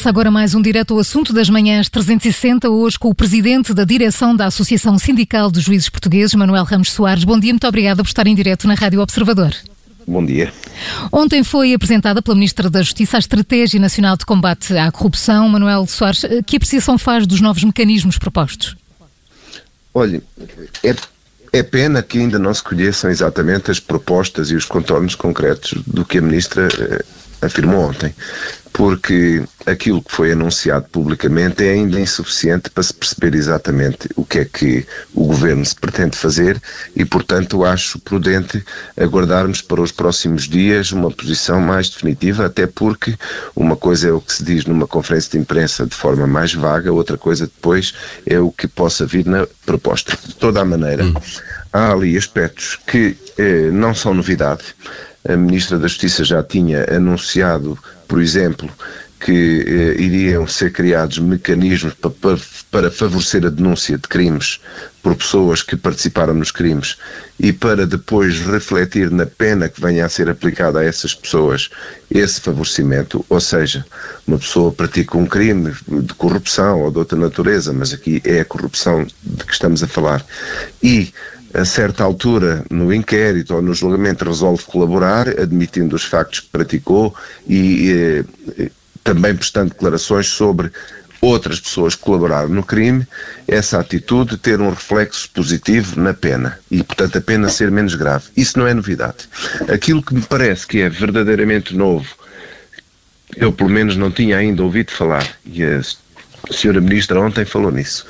Começa agora mais um direto ao assunto das manhãs 360, hoje com o presidente da direção da Associação Sindical dos Juízes Portugueses, Manuel Ramos Soares. Bom dia, muito obrigada por estar em direto na Rádio Observador. Bom dia. Ontem foi apresentada pela Ministra da Justiça a Estratégia Nacional de Combate à Corrupção. Manuel Soares, que apreciação faz dos novos mecanismos propostos? Olha, é, é pena que ainda não se conheçam exatamente as propostas e os contornos concretos do que a Ministra eh, afirmou ontem, porque aquilo que foi anunciado publicamente é ainda insuficiente para se perceber exatamente o que é que o governo se pretende fazer e, portanto, acho prudente aguardarmos para os próximos dias uma posição mais definitiva, até porque uma coisa é o que se diz numa conferência de imprensa de forma mais vaga, outra coisa depois é o que possa vir na proposta. De toda a maneira, hum. há ali aspectos que eh, não são novidade a Ministra da Justiça já tinha anunciado, por exemplo, que eh, iriam ser criados mecanismos para, para, favorecer a denúncia de crimes por pessoas que participaram nos crimes e para depois refletir na pena que venha a ser aplicada a essas pessoas esse favorecimento, ou seja, uma pessoa pratica um crime de corrupção ou de outra natureza, mas aqui é a corrupção de que estamos a falar, e a certa altura no inquérito ou no julgamento resolve colaborar, admitindo os factos que praticou e eh, também prestando declarações sobre outras pessoas que colaboraram no crime, essa atitude ter um reflexo positivo na pena e, portanto, a pena ser menos grave. Isso não é novidade. Aquilo que me parece que é verdadeiramente novo, eu pelo menos não tinha ainda ouvido falar, e a senhora Ministra ontem falou nisso,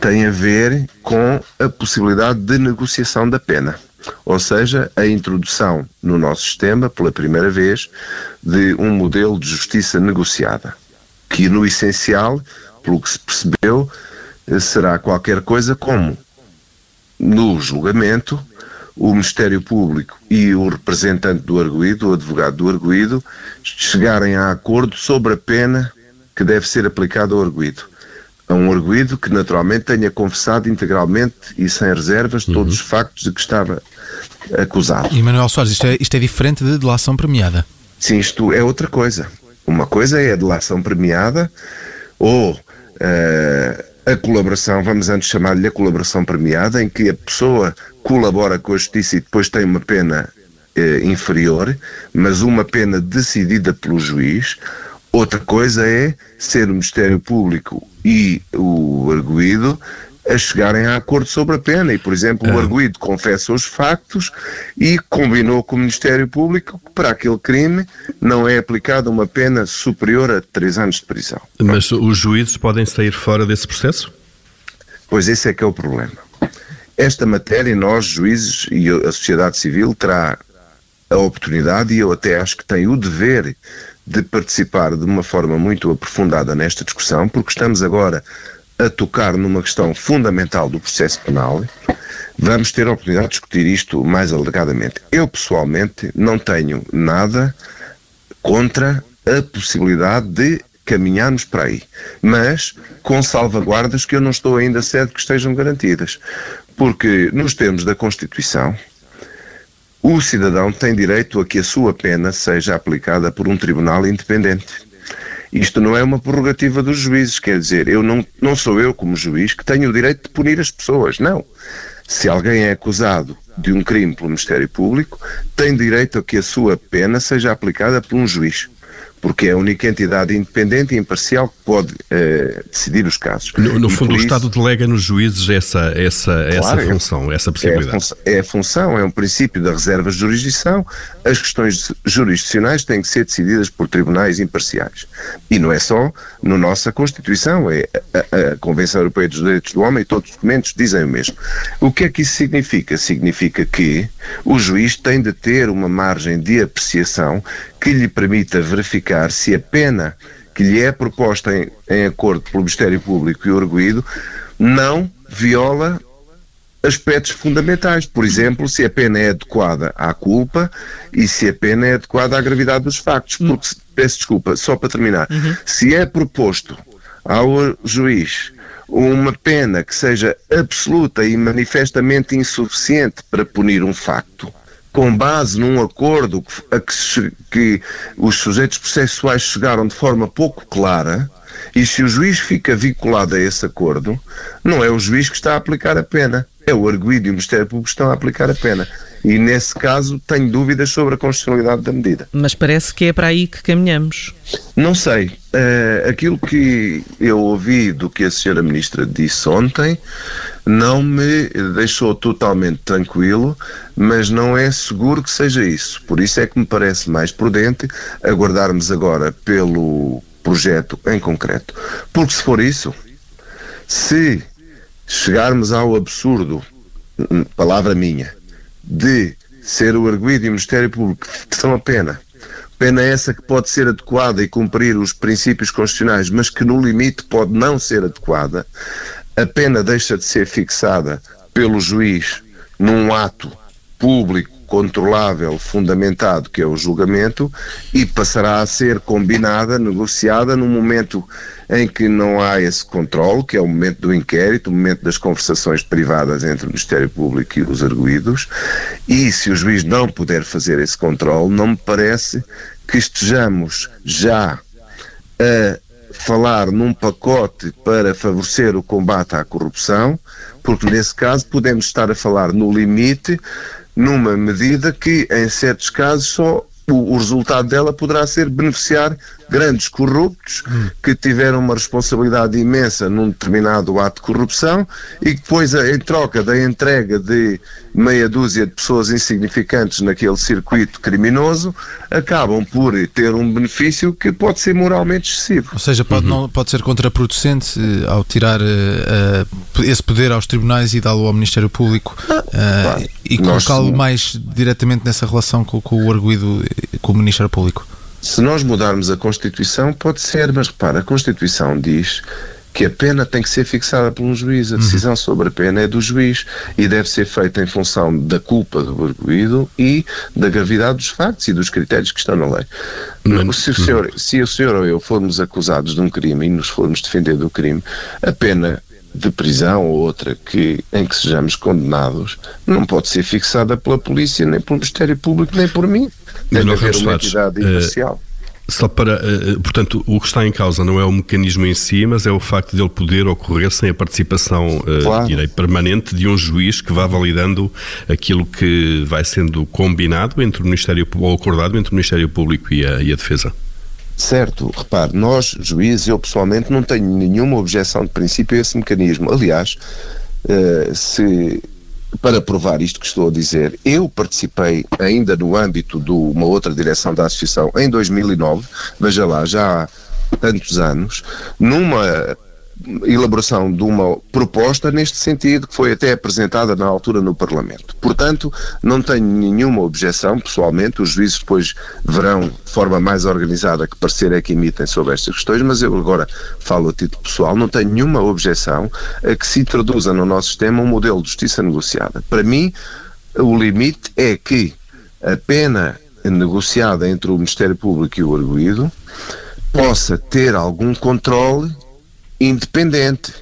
tem a ver com a possibilidade de negociação da pena. Ou seja, a introdução no nosso sistema, pela primeira vez, de um modelo de justiça negociada, que no essencial, pelo que se percebeu, será qualquer coisa como, no julgamento, o Ministério Público e o representante do arguído, o advogado do arguído, chegarem a acordo sobre a pena que deve ser aplicada ao arguído a um arguído que naturalmente tenha confessado integralmente e sem reservas uhum. todos os factos de que estava acusado. E Manuel Soares, isto é, isto é diferente de delação premiada? Sim, isto é outra coisa. Uma coisa é a delação premiada ou uh, a colaboração, vamos antes chamar-lhe a colaboração premiada, em que a pessoa colabora com a justiça e depois tem uma pena uh, inferior, mas uma pena decidida pelo juiz. Outra coisa é ser o Ministério Público e o arguído a chegarem a acordo sobre a pena. E, por exemplo, o ah. arguído confessa os factos e combinou com o Ministério Público que para aquele crime não é aplicada uma pena superior a três anos de prisão. Mas os juízes podem sair fora desse processo? Pois esse é que é o problema. Esta matéria, nós, juízes e a sociedade civil, terá a oportunidade e eu até acho que tem o dever de participar de uma forma muito aprofundada nesta discussão, porque estamos agora a tocar numa questão fundamental do processo penal. Vamos ter a oportunidade de discutir isto mais alegadamente. Eu, pessoalmente, não tenho nada contra a possibilidade de caminharmos para aí, mas com salvaguardas que eu não estou ainda certo que estejam garantidas. Porque, nos termos da Constituição, o cidadão tem direito a que a sua pena seja aplicada por um tribunal independente. Isto não é uma prerrogativa dos juízes, quer dizer, eu não, não sou eu, como juiz, que tenho o direito de punir as pessoas, não. Se alguém é acusado de um crime pelo Ministério Público, tem direito a que a sua pena seja aplicada por um juiz porque é a única entidade independente e imparcial que pode uh, decidir os casos. No, no fundo, o isso, Estado delega nos juízes essa, essa, claro, essa é função, é, essa possibilidade. É a, função, é a função, é um princípio da reserva de jurisdição. As questões jurisdicionais têm que ser decididas por tribunais imparciais. E não é só na nossa Constituição, é a, a Convenção Europeia dos Direitos do Homem e todos os documentos dizem o mesmo. O que é que isso significa? Significa que o juiz tem de ter uma margem de apreciação que lhe permita verificar se a pena que lhe é proposta em, em acordo pelo Ministério Público e o arguído não viola aspectos fundamentais. Por exemplo, se a pena é adequada à culpa e se a pena é adequada à gravidade dos factos. Hum. Porque, peço desculpa, só para terminar, uhum. se é proposto ao juiz uma pena que seja absoluta e manifestamente insuficiente para punir um facto, com base num acordo a que, que os sujeitos processuais chegaram de forma pouco clara, e se o juiz fica vinculado a esse acordo, não é o juiz que está a aplicar a pena, é o arguido e o Ministério Público que estão a aplicar a pena. E nesse caso tenho dúvidas sobre a constitucionalidade da medida. Mas parece que é para aí que caminhamos. Não sei. Uh, aquilo que eu ouvi do que a senhora Ministra disse ontem não me deixou totalmente tranquilo, mas não é seguro que seja isso. Por isso é que me parece mais prudente aguardarmos agora pelo projeto em concreto. Porque se for isso, se chegarmos ao absurdo, hum, palavra minha, de ser o arguído e o Ministério Público são a pena, pena essa que pode ser adequada e cumprir os princípios constitucionais, mas que no limite pode não ser adequada, a pena deixa de ser fixada pelo juiz num ato público controlável, fundamentado, que é o julgamento, e passará a ser combinada, negociada no momento em que não há esse controle, que é o momento do inquérito, o momento das conversações privadas entre o Ministério Público e os arguídos, e se o juiz não puder fazer esse controle, não me parece que estejamos já a falar num pacote para favorecer o combate à corrupção, porque nesse caso podemos estar a falar no limite numa medida que, em certos casos, só o, o, resultado dela poderá ser beneficiar grandes corruptos que tiveram uma responsabilidade imensa num determinado ato de corrupção e que depois, em troca da entrega de meia dúzia de pessoas insignificantes naquele circuito criminoso, acabam por ter um benefício que pode ser moralmente excessivo. Ou seja, pode, uhum. não, pode ser contraproducente uh, ao tirar uh, uh, esse poder aos tribunais e dá-lo ao Ministério Público ah, e colocá-lo mais diretamente nessa relação com, com o arguído com o Ministério Público. Se nós mudarmos a Constituição, pode ser, mas repara, a Constituição diz que a pena tem que ser fixada por um juiz. A decisão uhum. sobre a pena é do juiz e deve ser feita em função da culpa do arguído e da gravidade dos factos e dos critérios que estão na lei. Uhum. Se, o senhor, se o senhor ou eu formos acusados de um crime e nos formos defender do crime, a pena de prisão ou outra que, em que sejamos condenados não pode ser fixada pela polícia, nem pelo Ministério Público, nem por mim. Tem de haver uma entidade eh, imparcial. Só para, eh, eh, portanto, o que está em causa não é o mecanismo em si, mas é o facto de ele poder ocorrer sem a participação claro. direi, permanente de um juiz que vá validando aquilo que vai sendo combinado entre o Ministério ou acordado entre o Ministério Público e a, e a Defesa. Certo, repare, nós, juízes, eu pessoalmente não tenho nenhuma objeção de princípio a esse mecanismo. Aliás, se para provar isto que estou a dizer, eu participei ainda no âmbito de uma outra direção da associação em 2009, veja lá, já há tantos anos, numa elaboração de uma proposta neste sentido, que foi até apresentada na altura no Parlamento. Portanto, não tenho nenhuma objeção, pessoalmente, os juízes depois verão de forma mais organizada que parecer é que emitem sobre estas questões, mas eu agora falo a título pessoal, não tenho nenhuma objeção a que se introduza no nosso sistema um modelo de justiça negociada. Para mim, o limite é que a pena negociada entre o Ministério Público e o arguído possa ter algum controle independente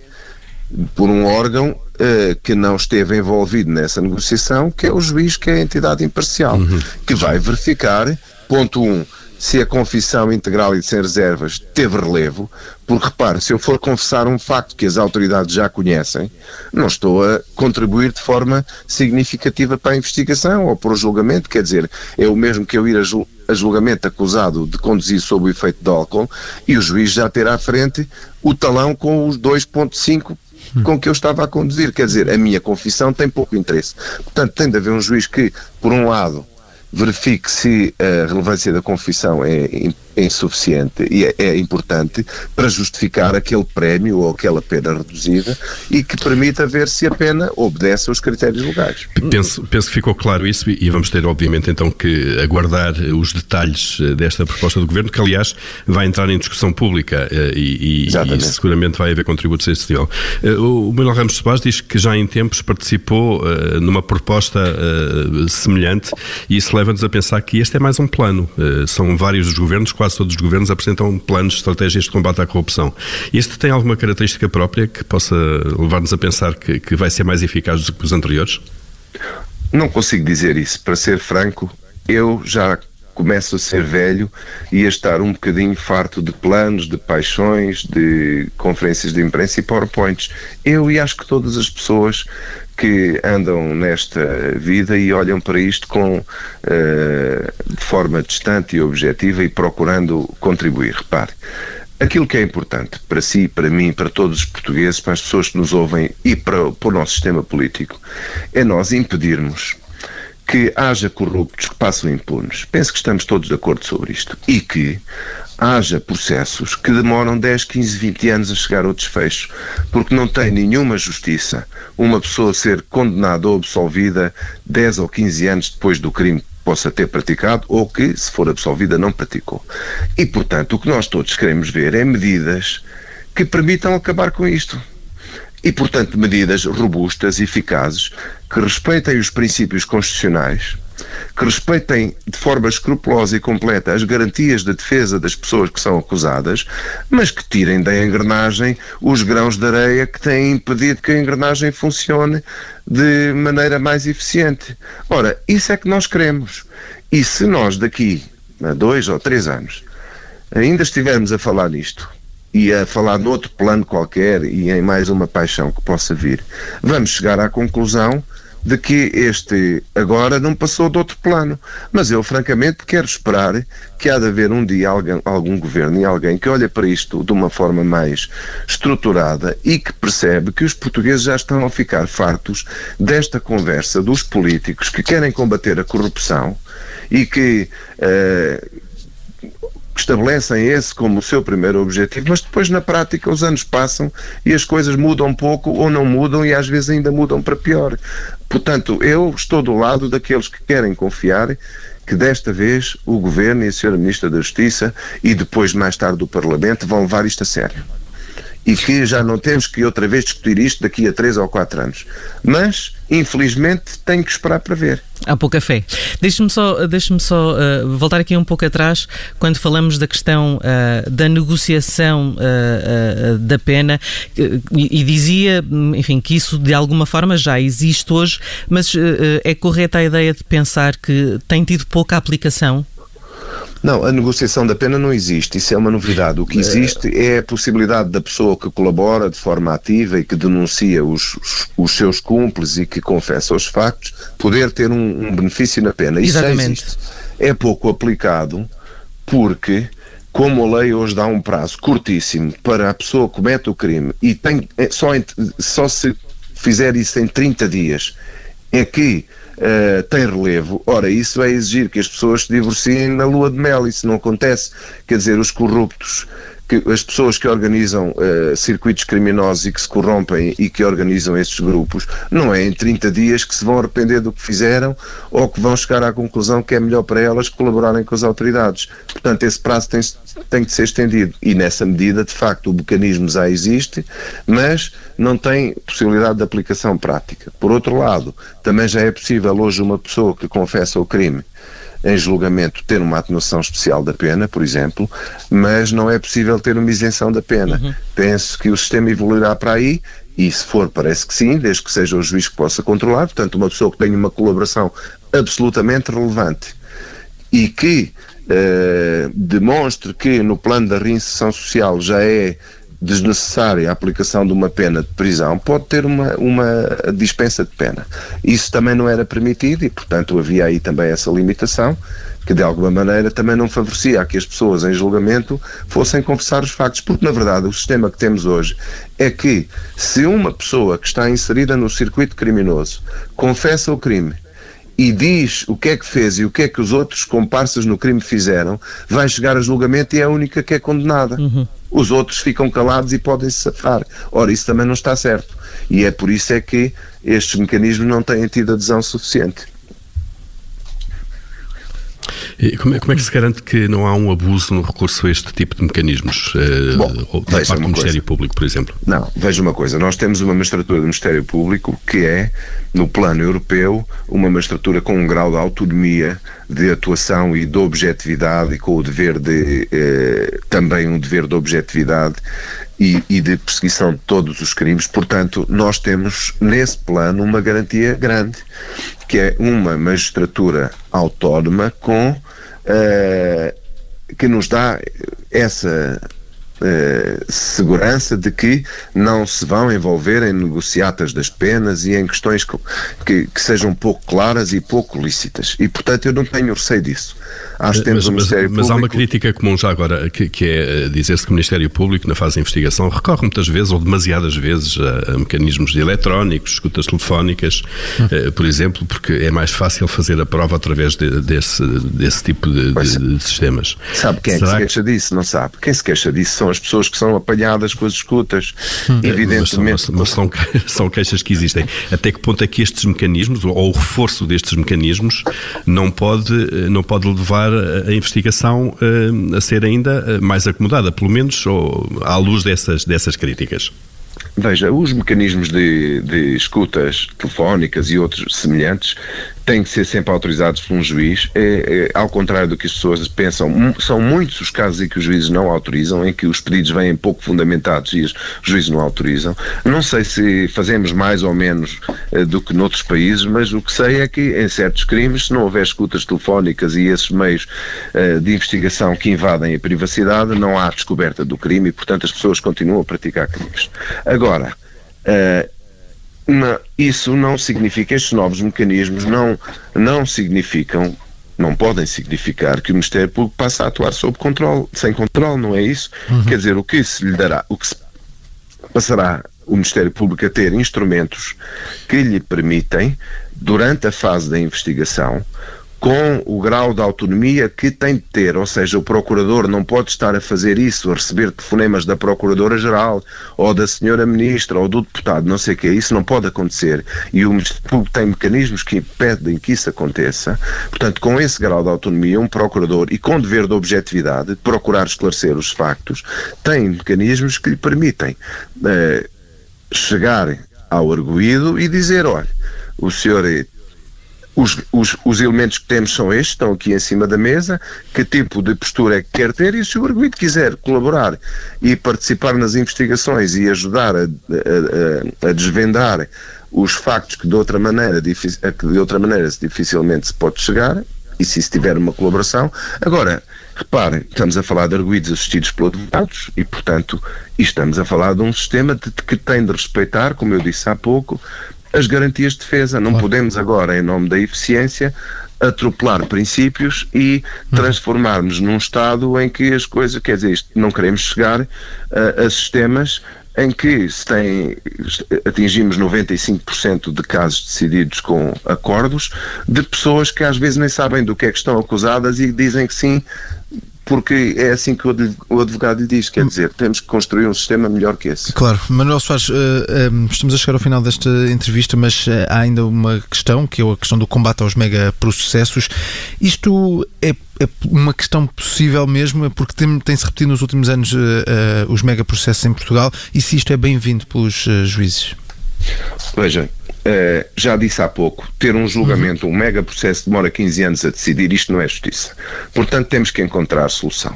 por um órgão uh, que não esteve envolvido nessa negociação, que é o juiz, que é a entidade imparcial, uhum. que vai verificar, ponto um, se a confissão integral e sem reservas teve relevo, porque repare, se eu for confessar um facto que as autoridades já conhecem, não estou a contribuir de forma significativa para a investigação ou para o julgamento, quer dizer, é o mesmo que eu ir a, a julgamento acusado de conduzir sob o efeito de álcool e o juiz já ter à frente o talão com os 2.5 com que eu estava a conduzir. Quer dizer, a minha confissão tem pouco interesse. Portanto, tem de haver um juiz que, por um lado, verifique se a relevância da confissão é é insuficiente e é, é, importante para justificar aquele prémio ou aquela pena reduzida e que permita ver se a pena obedece aos critérios legais. Penso, penso que ficou claro isso e vamos ter, obviamente, então que aguardar os detalhes eh, desta proposta do Governo, que aliás vai entrar em discussão pública eh, e, e, e seguramente vai haver contributos a esse nível. Eh, o Manuel Ramos Soares diz que já em tempos participou numa proposta semelhante e isso leva-nos a pensar que este é mais um plano. São vários os governos, quase todos os governos apresentam planos, estratégias de combate à corrupção. Este tem alguma característica própria que possa levar-nos a pensar que, que vai ser mais eficaz do que os anteriores? Não consigo dizer isso. Para ser franco, eu já começo a ser velho e a estar um bocadinho farto de planos, de paixões, de conferências de imprensa e PowerPoints. Eu e acho que todas as pessoas que andam nesta vida e olham para isto com uh, de forma distante e objetiva e procurando contribuir. Repare, aquilo que é importante para si, para mim, para todos os portugueses, para as pessoas que nos ouvem e para, para o nosso sistema político, é nós impedirmos que haja corruptos que passam impunes. Penso que estamos todos de acordo sobre isto. E que haja processos que demoram 10, 15, 20 anos a chegar ao desfecho, porque não tem nenhuma justiça uma pessoa ser condenada ou absolvida 10 ou 15 anos depois do crime possa ter praticado ou que, se for absolvida, não praticou. E, portanto, o que nós todos queremos ver é medidas que permitam acabar com isto e, portanto, medidas robustas, eficazes, que respeitem os princípios constitucionais, que respeitem de forma escrupulosa e completa as garantias de defesa das pessoas que são acusadas, mas que tirem da engrenagem os grãos de areia que têm impedido que a engrenagem funcione de maneira mais eficiente. Ora, isso é que nós queremos. E se nós daqui a dois ou três anos ainda estivermos a falar nisto, e a falar noutro plano qualquer e em mais uma paixão que possa vir, vamos chegar à conclusão de que este agora não passou de outro plano. Mas eu, francamente, quero esperar que há de haver um dia alguém, algum governo e alguém que olha para isto de uma forma mais estruturada e que percebe que os portugueses já estão a ficar fartos desta conversa dos políticos que querem combater a corrupção e que uh, estabelecem esse como o seu primeiro objetivo, mas depois na prática os anos passam e as coisas mudam pouco ou não mudam e às vezes ainda mudam para pior. Portanto, eu estou do lado daqueles que querem confiar que desta vez o Governo e a Sra. Ministra da Justiça e depois mais tarde o Parlamento vão levar isto a sério e que já não temos que outra vez discutir isto daqui a três ou quatro anos. Mas, infelizmente, tenho que esperar para ver. Há pouca fé. Deixe-me só, deixe só uh, voltar aqui um pouco atrás, quando falamos da questão uh, da negociação uh, da pena, e, e, dizia, enfim, que isso de alguma forma já existe hoje, mas é correta a ideia de pensar que tem tido pouca aplicação? Não, a negociação da pena não existe, isso é uma novidade. O que existe é a possibilidade da pessoa que colabora de forma ativa e que denuncia os, os seus cúmplices e que confessa os factos, poder ter um, um benefício na pena. Isso Exatamente. É pouco aplicado porque como a lei hoje dá um prazo curtíssimo para a pessoa que comete o crime e tem é, só, só se fizer isso em 30 dias é que uh, tem relevo. Ora, isso vai exigir que as pessoas se divorciem na lua de mel. Isso não acontece. Quer dizer, os corruptos que as pessoas que organizam uh, circuitos criminosos e que se corrompem e que organizam estes grupos, não é em 30 dias que se vão arrepender do que fizeram ou que vão chegar à conclusão que é melhor para elas colaborarem com as autoridades. Portanto, esse prazo tem, tem de ser estendido e nessa medida, de facto, o mecanismo já existe, mas não tem possibilidade de aplicação prática. Por outro lado, também já é possível hoje uma pessoa que confessa o crime em julgamento ter uma atenuação especial da pena, por exemplo, mas não é possível ter uma isenção da pena. Uhum. Penso que o sistema evoluirá para aí e se for, parece que sim, desde que seja o juiz que possa controlar, portanto, uma pessoa que tenha uma colaboração absolutamente relevante e que uh, demonstre que no plano da reinserção social já é desnecessária a aplicação de uma pena de prisão, pode ter uma, uma dispensa de pena. Isso também não era permitido e, portanto, havia aí também essa limitação que de alguma maneira também não favorecia que as pessoas em julgamento fossem confessar os factos, porque na verdade o sistema que temos hoje é que se uma pessoa que está inserida no circuito criminoso confessa o crime e diz o que é que fez e o que é que os outros comparsas no crime fizeram, vai chegar a julgamento e é a única que é condenada. Uhum. Os outros ficam calados e podem se safar. Ora, isso também não está certo. E é por isso é que estes mecanismos não têm tido adesão suficiente. Como é, como é, que se garante que não há um abuso no recurso a este tipo de mecanismos? Uh, Bom, da parte do Ministério coisa. Público, por exemplo? Não, veja uma coisa. Nós temos uma magistratura do Ministério Público que é, no plano europeu, uma magistratura com um grau de autonomia de atuação e de objetividade e com o dever de eh, também um dever de objetividade e, e, de perseguição de todos os crimes. Portanto, nós temos nesse plano uma garantia grande, que é uma magistratura autónoma com uh, que nos dá essa eh, segurança de que não se vão envolver em negociatas das penas e em questões que, que, que, sejam pouco claras e pouco lícitas. E, portanto, eu não tenho receio disso. Acho que temos mas, um Ministério mas, Público... Mas há uma crítica comum já agora, que, que é eh, dizer-se que o Ministério Público, na fase de investigação, recorre muitas vezes, ou demasiadas vezes, a, a mecanismos de eletrónicos, escutas telefónicas, hum. por exemplo, porque é mais fácil fazer a prova através de, desse, desse tipo de, de, de, sistemas. Sabe quem Será é que se queixa disso? Não sabe. Quem se queixa disso são as pessoas que são apanhadas com as escutas, hum. evidentemente. Mas, mas, mas são, são queixas que existem. Até que ponto é que estes mecanismos, ou o reforço destes mecanismos, não pode, não pode levar a investigação uh, a ser ainda eh, mais acomodada, pelo menos à luz dessas, dessas críticas? Veja, os mecanismos de, de escutas telefónicas e outros semelhantes têm que ser sempre autorizados por um juiz. É, é, ao contrário do que as pessoas pensam, são muitos os casos em que os juízes não autorizam, em que os pedidos vêm pouco fundamentados e os juízes não autorizam. Não sei se fazemos mais ou menos uh, do que noutros países, mas o que sei é que em certos crimes, se não houver escutas telefónicas e esses meios uh, de investigação que invadem a privacidade, não há descoberta do crime e, portanto, as pessoas continuam a praticar crimes. Agora, uh, não, isso não significa, estes novos mecanismos não, não significam, não podem significar que o Ministério Público passe a atuar sob controle, sem controle, não é isso? Uhum. Quer dizer, o que se lhe dará, o que se passará o Ministério Público a ter instrumentos que lhe permitem, durante a fase da investigação, com o grau de autonomia que tem de ter, ou seja, o procurador não pode estar a fazer isso, a receber telefonemas da procuradora-geral ou da senhora ministra ou do deputado, não sei o que, isso não pode acontecer. E o Ministério Público tem mecanismos que impedem que isso aconteça. Portanto, com esse grau de autonomia, um procurador e com dever de objetividade, de procurar esclarecer os factos, tem mecanismos que lhe permitem uh, chegar ao arguído e dizer, olha, o senhor os, os, os, elementos que temos são estes, estão aqui em cima da mesa, que tipo de postura é que quer ter e se o arguido quiser colaborar e participar nas investigações e ajudar a, a, a, desvendar os factos que de outra maneira, que de outra maneira dificilmente se pode chegar, e se isso tiver uma colaboração. Agora, reparem, estamos a falar de arguídos assistidos por advogados e, portanto, estamos a falar de um sistema de, que tem de respeitar, como eu disse há pouco, as garantias de defesa. Não claro. podemos agora, em nome da eficiência, atropelar princípios e uhum. transformarmos num Estado em que as coisas, quer dizer, isto, não queremos chegar a, a sistemas em que se tem, atingimos 95% de casos decididos com acordos de pessoas que às vezes nem sabem do que é que estão acusadas e dizem que sim porque é assim que o advogado lhe diz, quer dizer, temos que construir um sistema melhor que esse. Claro, Manuel Soares, uh, uh, estamos a chegar ao final desta entrevista, mas uh, há ainda uma questão, que é a questão do combate aos megaprocessos. Isto é, é, uma questão possível mesmo, é porque tem-se tem repetido nos últimos anos os megaprocessos em Portugal, e se isto é bem-vindo pelos juízes? Veja, Uh, já disse há pouco, ter um julgamento, um mega processo demora 15 anos a decidir, isto não é justiça. Portanto, temos que encontrar solução.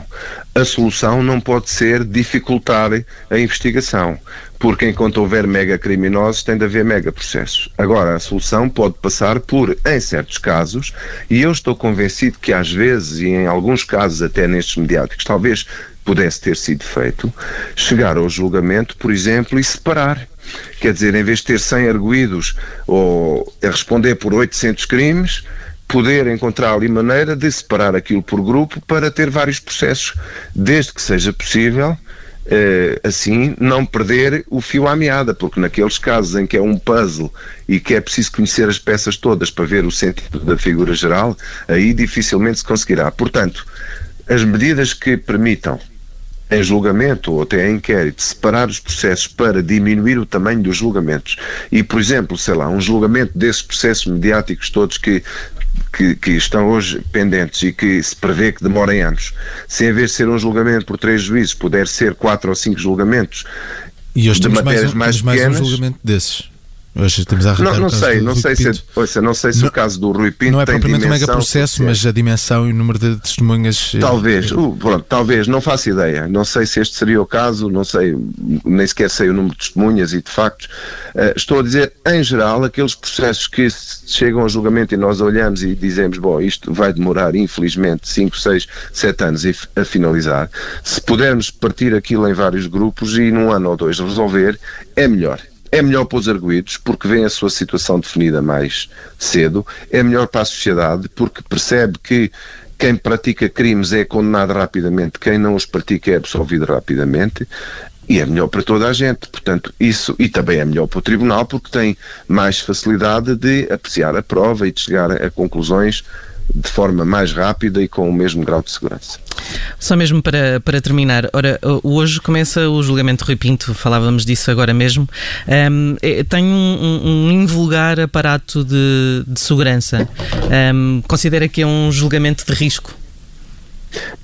A solução não pode ser dificultar a investigação, porque enquanto houver mega criminosos tem de haver mega processos. Agora, a solução pode passar por, em certos casos, e eu estou convencido que às vezes, e em alguns casos até nestes mediáticos, talvez pudesse ter sido feito, chegar ao julgamento, por exemplo, e separar Quer dizer, em vez de ter 100 arguídos ou a responder por 800 crimes, poder encontrar ali maneira de separar aquilo por grupo para ter vários processos, desde que seja possível, eh, assim, não perder o fio à meada, porque naqueles casos em que é um puzzle e que é preciso conhecer as peças todas para ver o sentido da figura geral, aí dificilmente se conseguirá. Portanto, as medidas que permitam em julgamento ou até em inquérito, separar os processos para diminuir o tamanho dos julgamentos. E, por exemplo, sei lá, um julgamento desses processos mediáticos todos que que, que, estão hoje pendentes e que se prevê que demorem anos, se em vez de ser um julgamento por três juízes, puder ser quatro ou cinco julgamentos e hoje de matérias mais, um, mais, mais um julgamento desses. Hoje estamos a Não, não sei, não sei, se, ouça, não sei se não, o caso do Rui Pinto Não é propriamente um mega processo, mas a dimensão e o número de testemunhas... Eh, talvez, uh, pronto, talvez, não faço ideia. Não sei se este seria o caso, não sei, nem sequer sei o número de testemunhas e de factos. Uh, estou a dizer, em geral, aqueles processos que chegam ao julgamento e nós olhamos e dizemos, bom, isto vai demorar, infelizmente, 5, 6, 7 anos a finalizar. Se pudermos partir aquilo em vários grupos e num ano ou dois resolver, é melhor. É melhor para os arguídos, porque vem a sua situação definida mais cedo. É melhor para a sociedade, porque percebe que quem pratica crimes é condenado rapidamente, quem não os pratica é absolvido rapidamente. E é melhor para toda a gente, portanto, isso, e também é melhor para o Tribunal, porque tem mais facilidade de apreciar a prova e de chegar a conclusões de forma mais rápida e com o mesmo grau de segurança. Só mesmo para, para terminar, ora, hoje começa o julgamento de Rui Pinto, falávamos disso agora mesmo. Um, é, tem um, um, invulgar aparato de, de segurança. Um, considera que é um julgamento de risco?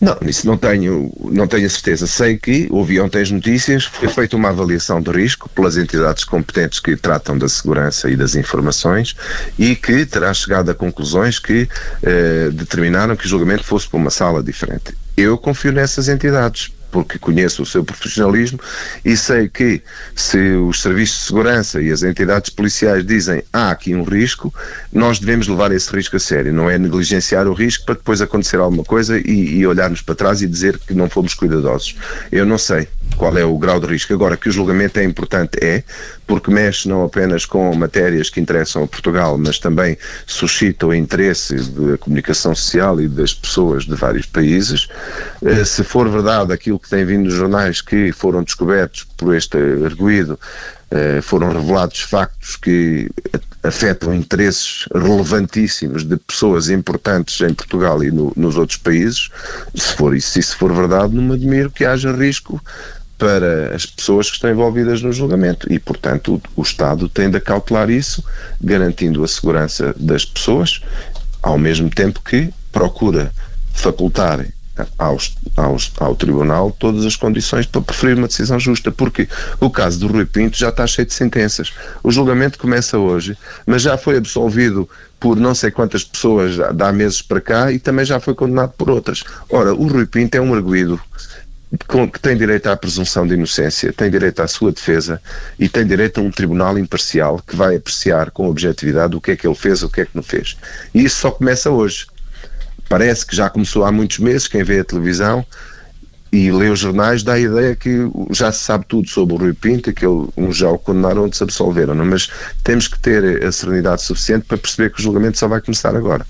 Não, isso não tenho, não tenho a certeza. Sei que, ouvi ontem as notícias, foi feita uma avaliação de risco pelas entidades competentes que tratam da segurança e das informações e que terá chegado a conclusões que eh, determinaram que o julgamento fosse para uma sala diferente. Eu confio nessas entidades porque conheço o seu profissionalismo e sei que se os serviços de segurança e as entidades policiais dizem há aqui um risco, nós devemos levar esse risco a sério, não é negligenciar o risco para depois acontecer alguma coisa e, e olharmos para trás e dizer que não fomos cuidadosos. Eu não sei qual é o grau de risco. Agora, que o julgamento é importante, é, porque mexe não apenas com matérias que interessam a Portugal, mas também suscita o interesse da comunicação social e das pessoas de vários países. Eh, se for verdade aquilo que tem vindo nos jornais que foram descobertos por este arguído, eh, foram revelados factos que afetam interesses relevantíssimos de pessoas importantes em Portugal e no, nos outros países, se for isso, se isso for verdade, não me admiro que haja risco para as pessoas que estão envolvidas no julgamento e, portanto, o, o Estado tem de acautelar isso, garantindo a segurança das pessoas, ao mesmo tempo que procura facultar aos, aos, ao Tribunal todas as condições para preferir uma decisão justa, porque o caso do Rui Pinto já está cheio de sentenças. O julgamento começa hoje, mas já foi absolvido por não sei quantas pessoas há meses para cá e também já foi condenado por outras. Ora, o Rui Pinto é um arguído que tem direito à presunção de inocência, tem direito à sua defesa e tem direito a um tribunal imparcial que vai apreciar com objetividade o que é que ele fez, o que é que não fez. E isso só começa hoje. Parece que já começou há muitos meses, quem vê a televisão e lê os jornais dá a ideia que já se sabe tudo sobre o Rui Pinto, que ele, uns já o condenaram, outros absolveram, não? É? mas temos que ter a serenidade suficiente para perceber que o julgamento só vai começar agora.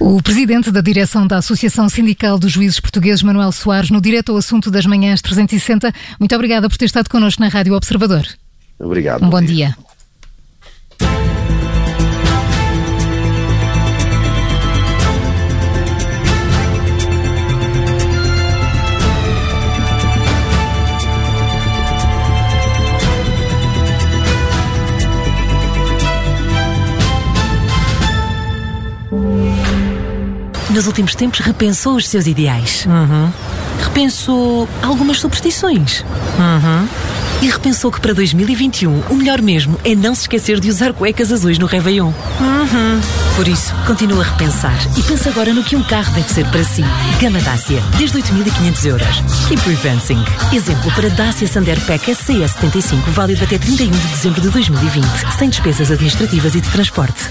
O presidente da direção da Associação Sindical dos Juízes Portugueses, Manuel Soares, no direto ao assunto das manhãs 360, muito obrigada por ter estado connosco na Rádio Observador. Obrigado. Um bom dia. dia. Nos últimos tempos repensou os seus ideais. Uhum. Repensou algumas superstições. Uhum. E repensou que para 2021 o melhor mesmo é não se esquecer de usar cuecas azuis no Réveillon. Uhum. Por isso, continua a repensar e pensa agora no que um carro deve ser para si. Gama Dacia, desde 8.500 euros. Keep repensing. Exemplo para Dacia Sanderpack SCS 75, válido até 31 de dezembro de 2020, sem despesas administrativas e de transporte.